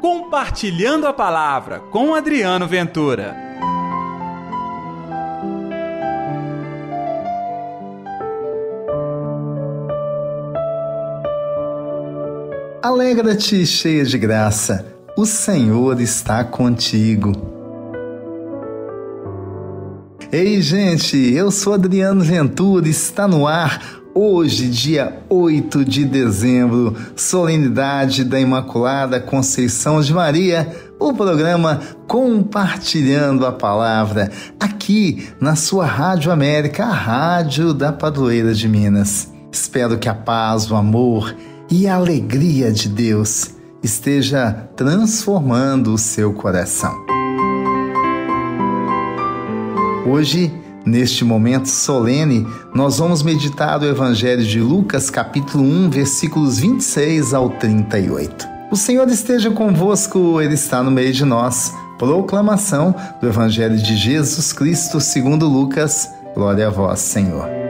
Compartilhando a Palavra com Adriano Ventura. Alegra-te, cheia de graça, o Senhor está contigo. Ei, gente, eu sou Adriano Ventura, está no ar Hoje, dia 8 de dezembro, solenidade da Imaculada Conceição de Maria, o programa Compartilhando a Palavra, aqui na sua Rádio América, a rádio da Padroeira de Minas. Espero que a paz, o amor e a alegria de Deus esteja transformando o seu coração. Hoje, Neste momento solene, nós vamos meditar o Evangelho de Lucas, capítulo 1, versículos 26 ao 38. O Senhor esteja convosco, Ele está no meio de nós. Proclamação do Evangelho de Jesus Cristo segundo Lucas. Glória a vós, Senhor.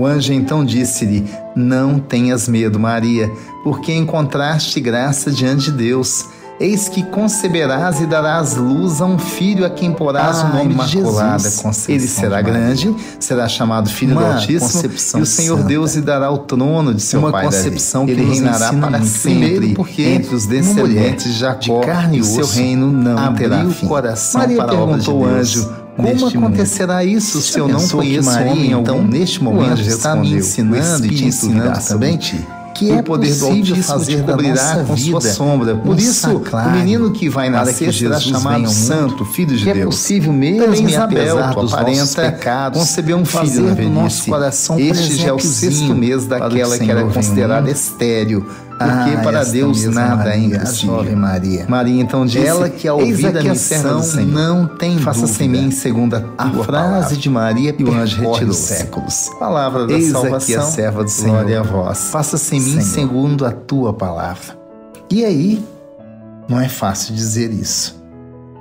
O anjo então disse-lhe: Não tenhas medo, Maria, porque encontraste graça diante de Deus. Eis que conceberás e darás luz a um filho a quem porás ah, o nome de Jesus. Ele será grande, será chamado Filho Uma do Altíssimo, e o Senhor santa. Deus lhe dará o trono de seu Uma pai concepção Davi. que ele reinará para sempre, porque entre os descendentes de Jacó, de carne e o seu reino não terá fim. o coração Maria para perguntou ao anjo: como acontecerá mundo. isso se eu não conheço homem então, algum? Neste momento, está me ensinando e te ensinando também que é o poder do Altíssimo fazer cobrirá com vida, sua sombra. Por isso, o menino que vai nascer será chamado Santo, Filho de é Deus. É possível mesmo, Também Isabel, tua parenta, conceber um filho na velhice. Nosso coração este já é o sexto mês daquela que era considerada estéril porque ah, para Deus nada é impossível. Maria. Maria então disse: Ela que ao ouvir da missão não tem Faça-se em mim segundo a tua a frase palavra. de Maria e o anjo retirou séculos. Palavra da Eis salvação. aqui a serva do Senhor. Glória a vós. Faça-se em mim segundo a tua palavra. E aí, não é fácil dizer isso.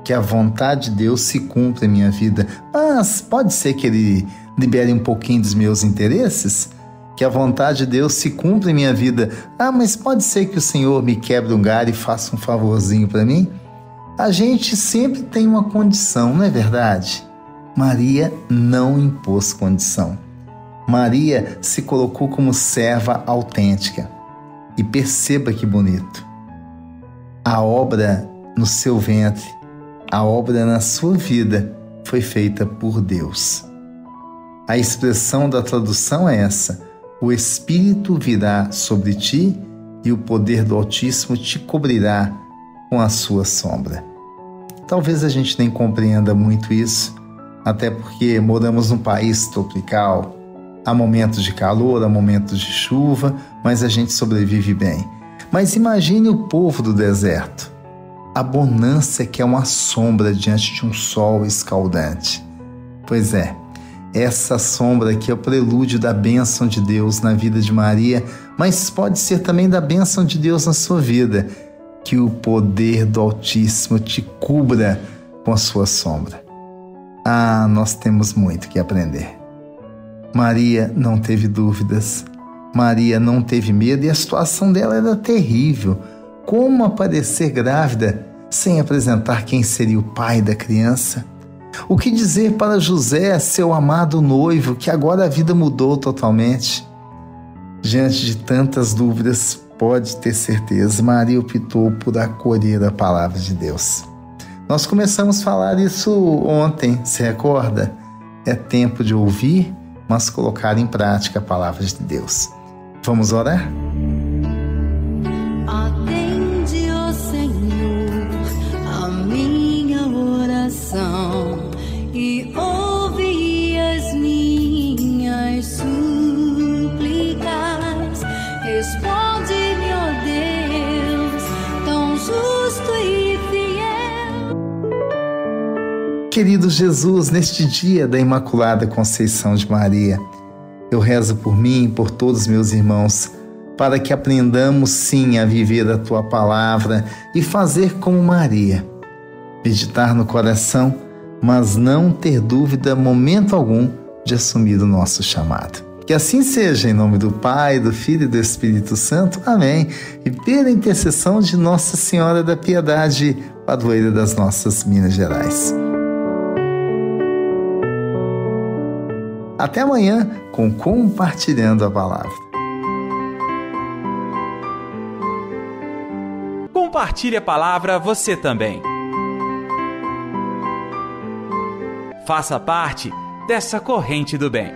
Que a vontade de Deus se cumpra em minha vida. Mas pode ser que ele libere um pouquinho dos meus interesses? Que a vontade de Deus se cumpra em minha vida. Ah, mas pode ser que o Senhor me quebre um galho e faça um favorzinho para mim? A gente sempre tem uma condição, não é verdade? Maria não impôs condição. Maria se colocou como serva autêntica. E perceba que bonito. A obra no seu ventre, a obra na sua vida foi feita por Deus. A expressão da tradução é essa: o Espírito virá sobre ti e o poder do Altíssimo te cobrirá com a sua sombra. Talvez a gente nem compreenda muito isso, até porque moramos num país tropical. Há momentos de calor, há momentos de chuva, mas a gente sobrevive bem. Mas imagine o povo do deserto. A bonança que é uma sombra diante de um sol escaldante. Pois é, essa sombra aqui é o prelúdio da bênção de Deus na vida de Maria, mas pode ser também da bênção de Deus na sua vida. Que o poder do Altíssimo te cubra com a sua sombra. Ah, nós temos muito que aprender. Maria não teve dúvidas. Maria não teve medo e a situação dela era terrível. Como aparecer grávida sem apresentar quem seria o pai da criança? O que dizer para José, seu amado noivo, que agora a vida mudou totalmente? Diante de tantas dúvidas, pode ter certeza, Maria optou por acolher a palavra de Deus. Nós começamos a falar isso ontem, se recorda? É tempo de ouvir, mas colocar em prática a palavra de Deus. Vamos orar? Querido Jesus, neste dia da Imaculada Conceição de Maria, eu rezo por mim e por todos meus irmãos, para que aprendamos sim a viver a tua palavra e fazer como Maria. Meditar no coração, mas não ter dúvida momento algum de assumir o nosso chamado. Que assim seja, em nome do Pai, do Filho e do Espírito Santo. Amém. E pela intercessão de Nossa Senhora da Piedade, padroeira das nossas Minas Gerais. Até amanhã com Compartilhando a Palavra. Compartilhe a palavra você também. Faça parte dessa corrente do bem.